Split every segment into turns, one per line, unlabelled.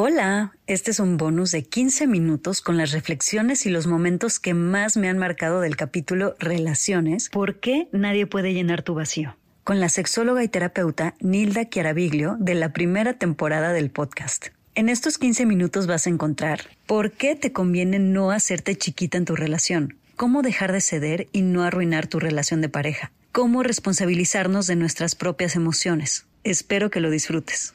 Hola, este es un bonus de 15 minutos con las reflexiones y los momentos que más me han marcado del capítulo Relaciones, ¿por qué nadie puede llenar tu vacío? Con la sexóloga y terapeuta Nilda Chiaraviglio de la primera temporada del podcast. En estos 15 minutos vas a encontrar por qué te conviene no hacerte chiquita en tu relación, cómo dejar de ceder y no arruinar tu relación de pareja, cómo responsabilizarnos de nuestras propias emociones. Espero que lo disfrutes.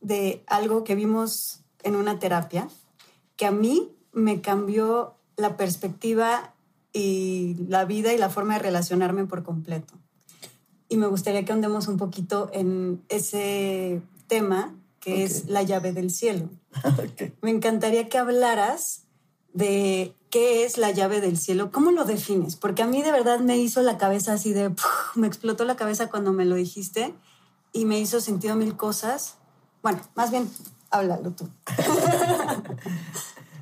de algo que vimos en una terapia que a mí me cambió la perspectiva y la vida y la forma de relacionarme por completo. Y me gustaría que andemos un poquito en ese tema que es la llave del cielo. Me encantaría que hablaras de qué es la llave del cielo, cómo lo defines, porque a mí de verdad me hizo la cabeza así de, me explotó la cabeza cuando me lo dijiste y me hizo sentido mil cosas bueno, más bien, háblalo tú.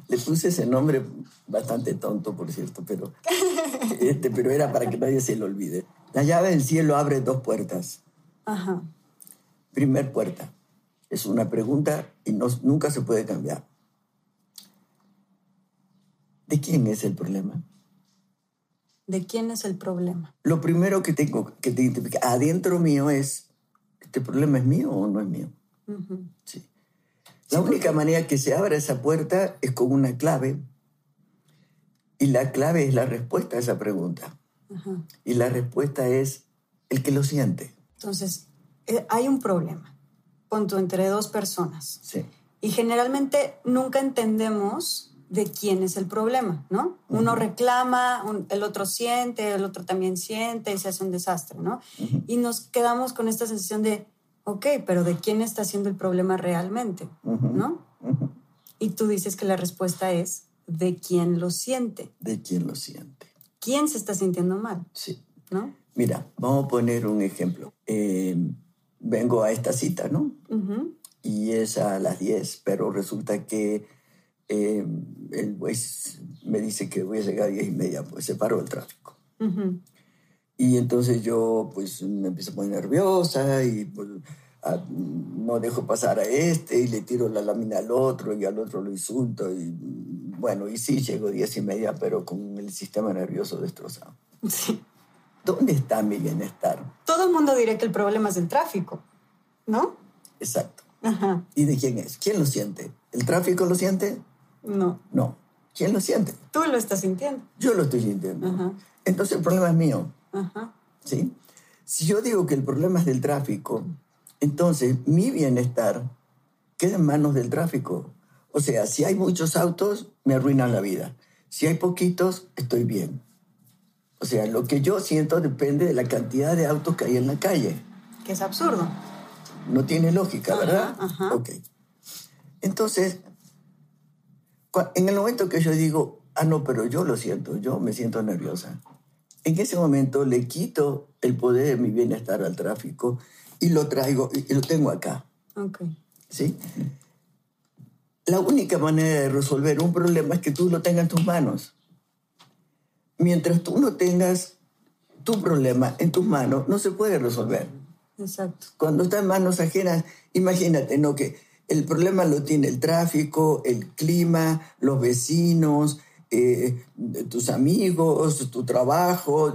Le puse ese nombre bastante tonto, por cierto, pero, este, pero era para que nadie se lo olvide. La llave del cielo abre dos puertas. Ajá. Primer puerta. Es una pregunta y no, nunca se puede cambiar. ¿De quién es el problema?
¿De quién es el problema?
Lo primero que tengo que identificar adentro mío es, ¿este problema es mío o no es mío? Sí. La única manera que se abra esa puerta es con una clave. Y la clave es la respuesta a esa pregunta. Y la respuesta es el que lo siente.
Entonces, eh, hay un problema, punto entre dos personas.
Sí.
Y generalmente nunca entendemos de quién es el problema, ¿no? Uno reclama, el otro siente, el otro también siente y se hace un desastre, ¿no? Y nos quedamos con esta sensación de, ok, pero ¿de quién está siendo el problema realmente? ¿No? Y tú dices que la respuesta es de quién lo siente.
De quién lo siente.
¿Quién se está sintiendo mal?
Sí.
¿No?
Mira, vamos a poner un ejemplo. Em, vengo a esta cita, ¿no? Y es a las 10, pero resulta que em, el juez me dice que voy a llegar a 10 y media, pues se paró el tráfico. Y entonces yo pues me empiezo a poner nerviosa y pues, no dejo pasar a este y le tiro la lámina al otro y al otro lo insulto y bueno, y sí, llego diez y media, pero con el sistema nervioso destrozado.
Sí.
¿Dónde está mi bienestar?
Todo el mundo dirá que el problema es el tráfico, ¿no?
Exacto.
Ajá.
¿Y de quién es? ¿Quién lo siente? ¿El tráfico lo siente?
No.
No. ¿Quién lo siente?
Tú lo estás sintiendo.
Yo lo estoy sintiendo. Ajá. Entonces el problema es mío. ¿Sí? Si yo digo que el problema es del tráfico, entonces mi bienestar queda en manos del tráfico. O sea, si hay muchos autos, me arruinan la vida. Si hay poquitos, estoy bien. O sea, lo que yo siento depende de la cantidad de autos que hay en la calle.
Que es absurdo.
No tiene lógica, ¿verdad? Ok. Entonces, en el momento que yo digo, ah, no, pero yo lo siento, yo me siento nerviosa en ese momento le quito el poder de mi bienestar al tráfico y lo traigo y lo tengo acá.
Okay.
¿Sí? La única manera de resolver un problema es que tú lo tengas en tus manos. Mientras tú no tengas tu problema en tus manos, no se puede resolver.
Exacto.
Cuando está en manos ajenas, imagínate, ¿no? Que el problema lo tiene el tráfico, el clima, los vecinos, eh, tus amigos, tu trabajo.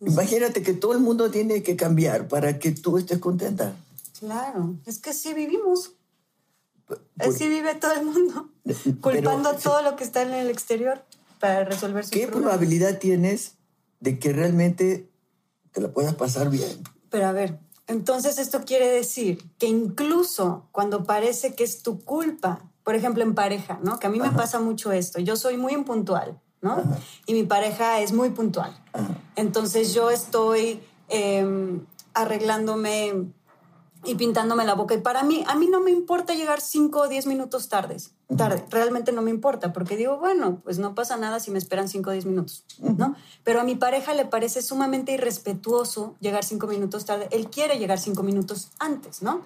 Imagínate que todo el mundo tiene que cambiar para que tú estés contenta.
Claro, es que sí vivimos. así vive todo el mundo, culpando todo lo que está en el exterior para resolver sus
¿Qué probabilidad tienes de que realmente te la puedas pasar bien?
Pero a ver, entonces esto quiere decir que incluso cuando parece que es tu culpa por ejemplo, en pareja, ¿no? Que a mí me pasa mucho esto. Yo soy muy impuntual, ¿no? Y mi pareja es muy puntual. Entonces yo estoy em, arreglándome y pintándome la boca. Y para mí, a mí no me importa llegar 5 o 10 minutos tardes, tarde. Realmente no me importa, porque digo, bueno, pues no pasa nada si me esperan 5 o 10 minutos, ¿no? Pero a mi pareja le parece sumamente irrespetuoso llegar 5 minutos tarde. Él quiere llegar 5 minutos antes, ¿no?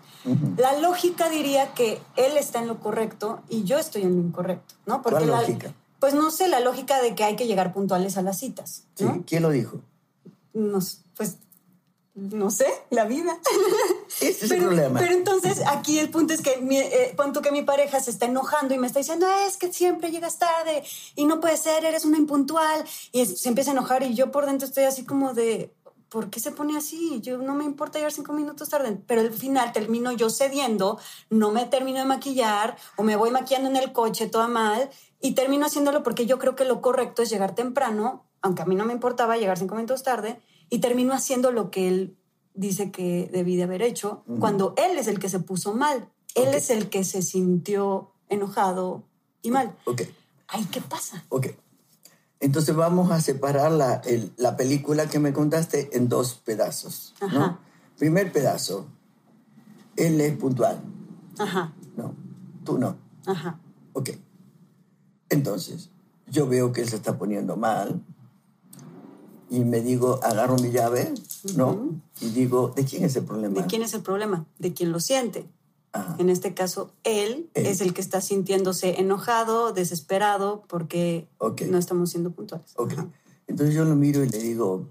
La lógica diría que él está en lo correcto y yo estoy en lo incorrecto, ¿no?
Porque ¿Cuál lógica?
pues no sé, la lógica de que hay que llegar puntuales a las citas.
¿Quién lo dijo?
No, pues no sé, la vida.
Ese es el problema.
Pero entonces aquí el punto es que mi, eh, que mi pareja se está enojando y me está diciendo, es que siempre llegas tarde y no puede ser, eres una impuntual. Y se empieza a enojar y yo por dentro estoy así como de, ¿por qué se pone así? Yo no me importa llegar cinco minutos tarde, pero al final termino yo cediendo, no me termino de maquillar o me voy maquillando en el coche toda mal y termino haciéndolo porque yo creo que lo correcto es llegar temprano, aunque a mí no me importaba llegar cinco minutos tarde y terminó haciendo lo que él dice que debí de haber hecho, cuando él es el que se puso mal. Él es el que se sintió enojado y mal.
Ok.
Ay, ¿qué pasa?
Ok. Entonces vamos a separar la, la película que me contaste en dos pedazos. Ajá. Primer pedazo, él es puntual.
Ajá.
No, tú no.
Ajá.
Ok. Entonces, yo veo que él se está poniendo mal, y me digo, agarro mi llave, ¿no? Y digo, ¿de quién es el problema?
¿De quién es el problema? De quien lo siente. En este caso, él, es el que está sintiéndose enojado, desesperado, porque no estamos siendo puntuales.
Ok. Entonces yo lo miro y le digo,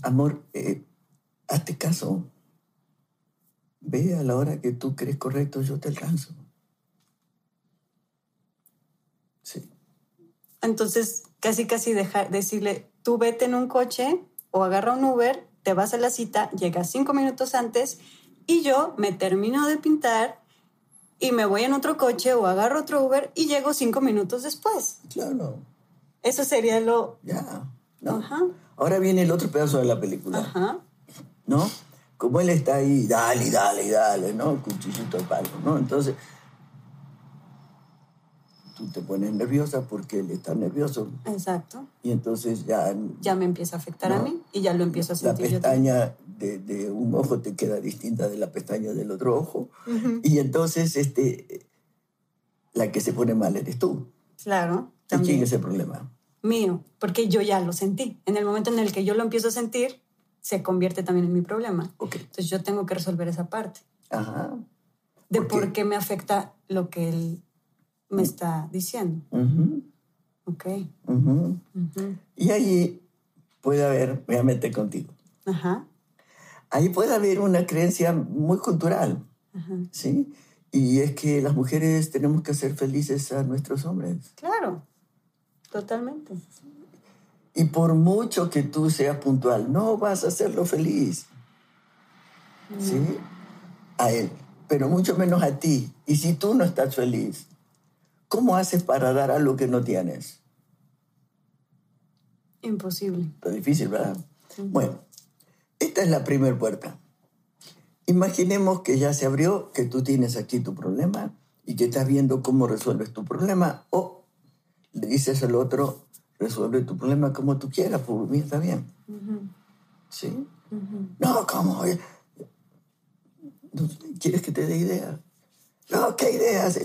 amor, eh, hazte caso. Ve a la hora que tú crees correcto, yo te alcanzo. Sí.
Entonces, casi casi dejar, decirle, tú vete en un coche o agarra un Uber, te vas a la cita, llegas cinco minutos antes y yo me termino de pintar y me voy en otro coche o agarro otro Uber y llego cinco minutos después.
Claro.
Eso sería lo...
Ya. Ahora viene el otro pedazo de la película.
Ajá.
¿No? Como él está ahí, dale, dale, dale, ¿no? Cuchillito al palo, ¿no? Entonces, tú te pones nerviosa porque él está nervioso.
Exacto.
Y entonces ya...
Ya me empieza a afectar a mí y ya lo empiezo a sentir.
La pestaña de, de, un ojo te queda distinta de la pestaña del otro ojo. Y entonces este, la que se pone mal eres tú.
Claro.
¿Y quién es el problema?
Mío, porque yo ya lo sentí. En el momento en el que yo lo empiezo a sentir, se convierte también en mi problema.
Okay.
Entonces yo tengo que resolver esa parte.
Ajá.
De por qué me afecta lo que él me está diciendo. Ok.
Y ahí puede haber, voy a meter contigo.
Ajá.
Ahí puede haber una creencia muy cultural, ¿sí? Y es que las mujeres tenemos que hacer felices a nuestros hombres.
Claro, totalmente.
Y por mucho que tú seas puntual, no vas a hacerlo feliz. ¿Sí? A él, pero mucho menos a ti. Y si tú no estás feliz, ¿Cómo haces para dar algo que no tienes?
Imposible.
Está difícil, ¿verdad? Bueno, esta es la primera puerta. Imaginemos que ya se abrió, que tú tienes aquí tu problema y que estás viendo cómo resuelves tu problema o le dices al otro, resuelve tu problema como tú quieras, por mí está bien. ¿Sí? No, ¿cómo? ¿Quieres que te dé ideas? No, ¿qué ideas?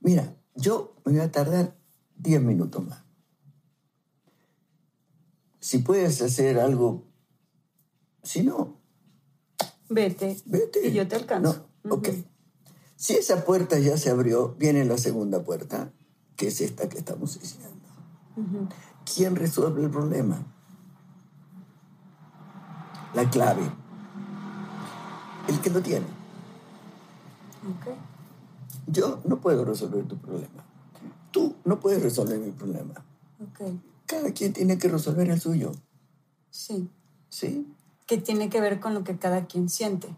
Mira, yo me voy a tardar 10 minutos más. Si puedes hacer algo, si no...
Vete.
Vete.
Y yo te alcanzo.
No, ok. Si esa puerta ya se abrió, viene la segunda puerta, que es esta que estamos diciendo. ¿Quién resuelve el problema? La clave. El que lo tiene.
Okay.
Yo no puedo resolver tu problema. Tú no puedes resolver mi problema.
Okay.
Cada quien tiene que resolver el suyo.
Sí.
¿Sí?
Que tiene que ver con lo que cada quien siente.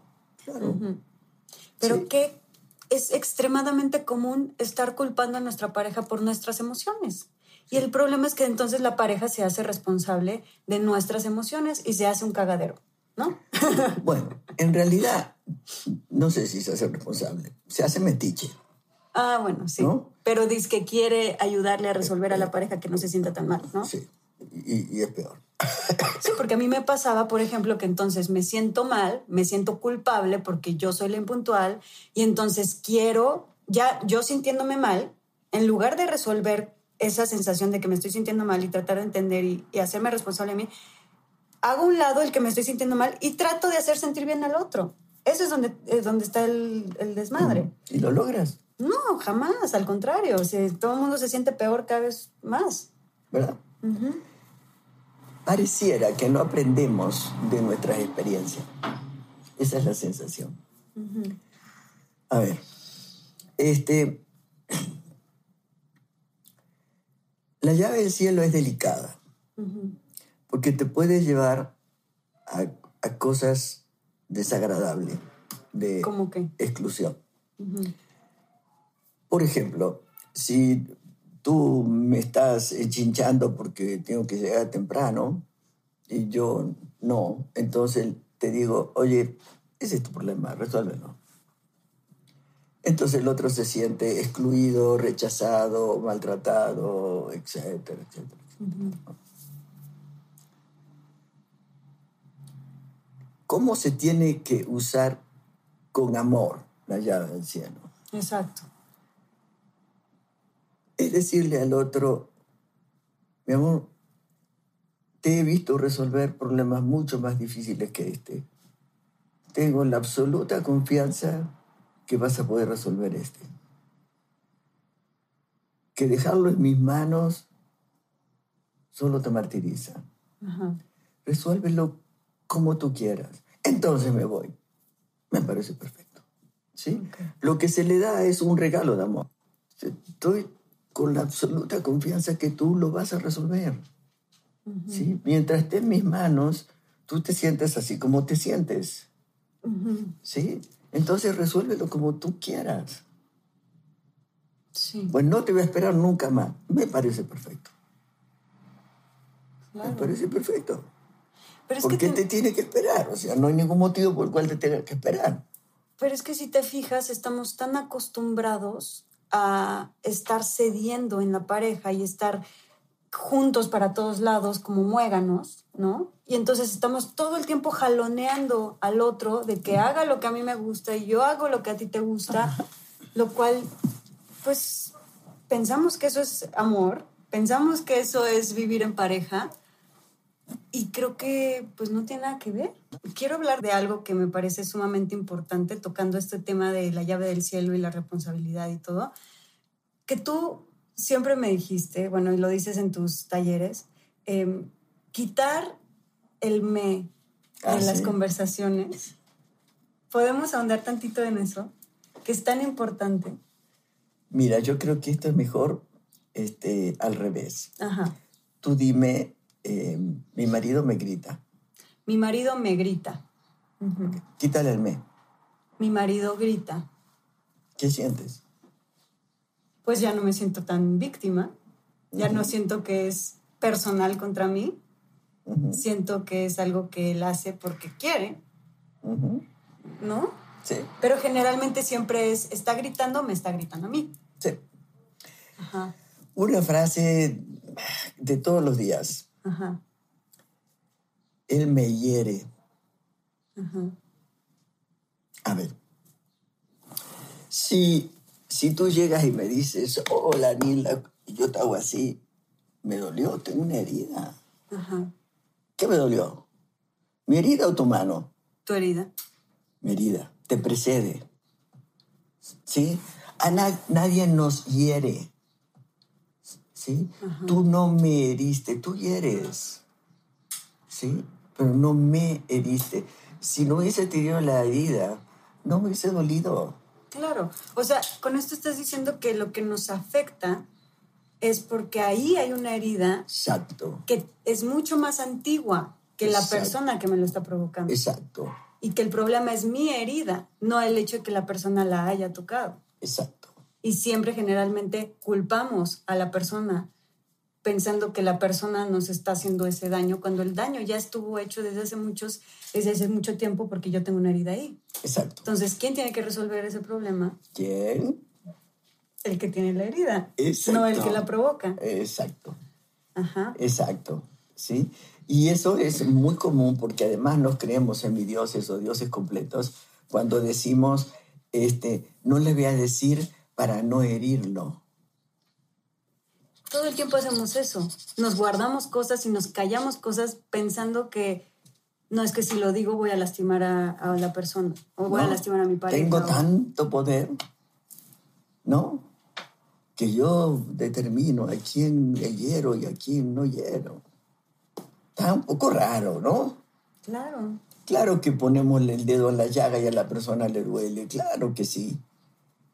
Claro.
Pero que es extremadamente común estar culpando a nuestra pareja por nuestras emociones. Y el problema es que entonces la pareja se hace responsable de nuestras emociones y se hace un cagadero, ¿no?
Bueno, en realidad, no sé si se hace responsable, se hace metiche.
Ah, bueno, sí. Pero dice que quiere ayudarle a resolver a la pareja que no se sienta tan mal, ¿no?
Sí, y, es peor.
Sí, porque a mí me pasaba, por ejemplo, que entonces me siento mal, me siento culpable porque yo soy la impuntual y entonces quiero, ya yo sintiéndome mal, en lugar de resolver esa sensación de que me estoy sintiendo mal y tratar de entender y, hacerme responsable de mí, hago un lado el que me estoy sintiendo mal y trato de hacer sentir bien al otro. Eso es donde, es donde está el, el desmadre.
¿Y lo logras?
No, jamás, al contrario. todo el mundo se siente peor cada vez más.
¿Verdad? Pareciera que no aprendemos de nuestras experiencias. Esa es la sensación. A ver, este, la llave del cielo es delicada, porque te puede llevar a, cosas desagradables, de exclusión. Por ejemplo, si tú me estás chinchando porque tengo que llegar temprano y yo no, entonces te digo, oye, ese es tu problema, resuélvelo. Entonces el otro se siente excluido, rechazado, maltratado, etcétera, etcétera. ¿Cómo se tiene que usar con amor la llave del cielo?
Exacto
es decirle al otro, mi amor, te he visto resolver problemas mucho más difíciles que este. Tengo la absoluta confianza que vas a poder resolver este. Que dejarlo en mis manos solo te martiriza. Resuélvelo como tú quieras. Entonces me voy. Me parece perfecto. ¿Sí? Lo que se le da es un regalo de amor. Estoy con la absoluta confianza que tú lo vas a resolver. ¿sí? Mientras esté en mis manos, tú te sientes así como te sientes. ¿sí? Entonces resuélvelo como tú quieras. Sí. Pues no te voy a esperar nunca más. Me parece perfecto. Me parece perfecto. Pero ¿Por qué te... te tiene que esperar? O sea, no hay ningún motivo por el cual te tenga que esperar.
Pero es que si te fijas, estamos tan acostumbrados a estar cediendo en la pareja y estar juntos para todos lados como muéganos, ¿no? Y entonces estamos todo el tiempo jaloneando al otro de que haga lo que a mí me gusta y yo hago lo que a ti te gusta, lo cual, pues, pensamos que eso es amor, pensamos que eso es vivir en pareja y creo que, pues, no tiene nada que ver. Quiero hablar de algo que me parece sumamente importante, tocando este tema de la llave del cielo y la responsabilidad y todo, que tú siempre me dijiste, bueno, y lo dices en tus talleres, em, quitar el me ah, en las conversaciones. ¿Podemos ahondar tantito en eso? Que es tan importante.
Mira, yo creo que esto es mejor este, al revés. Ajá. Tú dime, em, mi marido me grita.
Mi marido me grita.
Quítale el me.
Mi marido grita.
¿Qué sientes?
Pues ya no me siento tan víctima. Ya no siento que es personal contra mí. Siento que es algo que él hace porque quiere. ¿No?
Sí.
Pero generalmente siempre es, está gritando, me está gritando a mí.
Sí. Ajá. Una frase de todos los días. Ajá. Él me hiere. A ver, si, si tú llegas y me dices, hola Nila, y yo te hago así, me dolió, tengo una herida. ¿Qué me dolió? ¿Mi herida o tu mano?
Tu herida.
Mi herida, te precede. ¿Sí? A nadie nos hiere. ¿Sí? Tú no me heriste, tú hieres. ¿Sí? pero no me heriste. Si no hubiese tenido la herida, no me hubiese dolido.
Claro, o sea, con esto estás diciendo que lo que nos afecta es porque ahí hay una herida
Exacto.
que es mucho más antigua que la persona que me lo está provocando.
Exacto.
Y que el problema es mi herida, no el hecho de que la persona la haya tocado.
Exacto.
Y siempre generalmente culpamos a la persona pensando que la persona nos está haciendo ese daño cuando el daño ya estuvo hecho desde hace muchos desde hace mucho tiempo porque yo tengo una herida ahí.
Exacto.
Entonces, ¿quién tiene que resolver ese problema?
¿Quién?
El que tiene la herida,
Exacto.
no el que la provoca.
Exacto. Ajá. Exacto. ¿Sí? Y eso es muy común porque además nos creemos semidioses o dioses completos cuando decimos, este, no le voy a decir para no herirlo.
Todo el tiempo hacemos eso. Nos guardamos cosas y nos callamos cosas pensando que no es que si lo digo voy a lastimar a, la persona o voy a lastimar a mi pareja.
Tengo tanto poder, ¿no? Que yo determino a quién hiero y a quién no hiero. Está un poco raro, ¿no?
Claro.
Claro que ponemos el dedo en la llaga y a la persona le duele, claro que sí.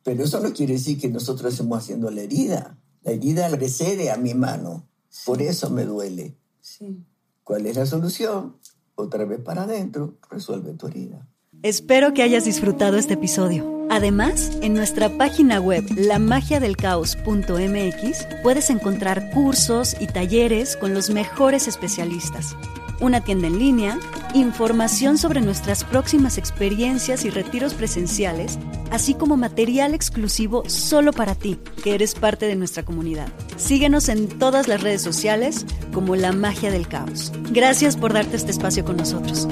Pero eso no quiere decir que nosotros estemos haciendo la herida. La herida precede a mi mano. Por eso me duele.
Sí.
¿Cuál es la solución? Otra vez para adentro, resuelve tu herida.
Espero que hayas disfrutado este episodio. Además, en nuestra página web lamagiadelcaos.mx puedes encontrar cursos y talleres con los mejores especialistas una tienda en línea, información sobre nuestras próximas experiencias y retiros presenciales, así como material exclusivo solo para ti, que eres parte de nuestra comunidad. Síguenos en todas las redes sociales como La Magia del Caos. Gracias por darte este espacio con nosotros.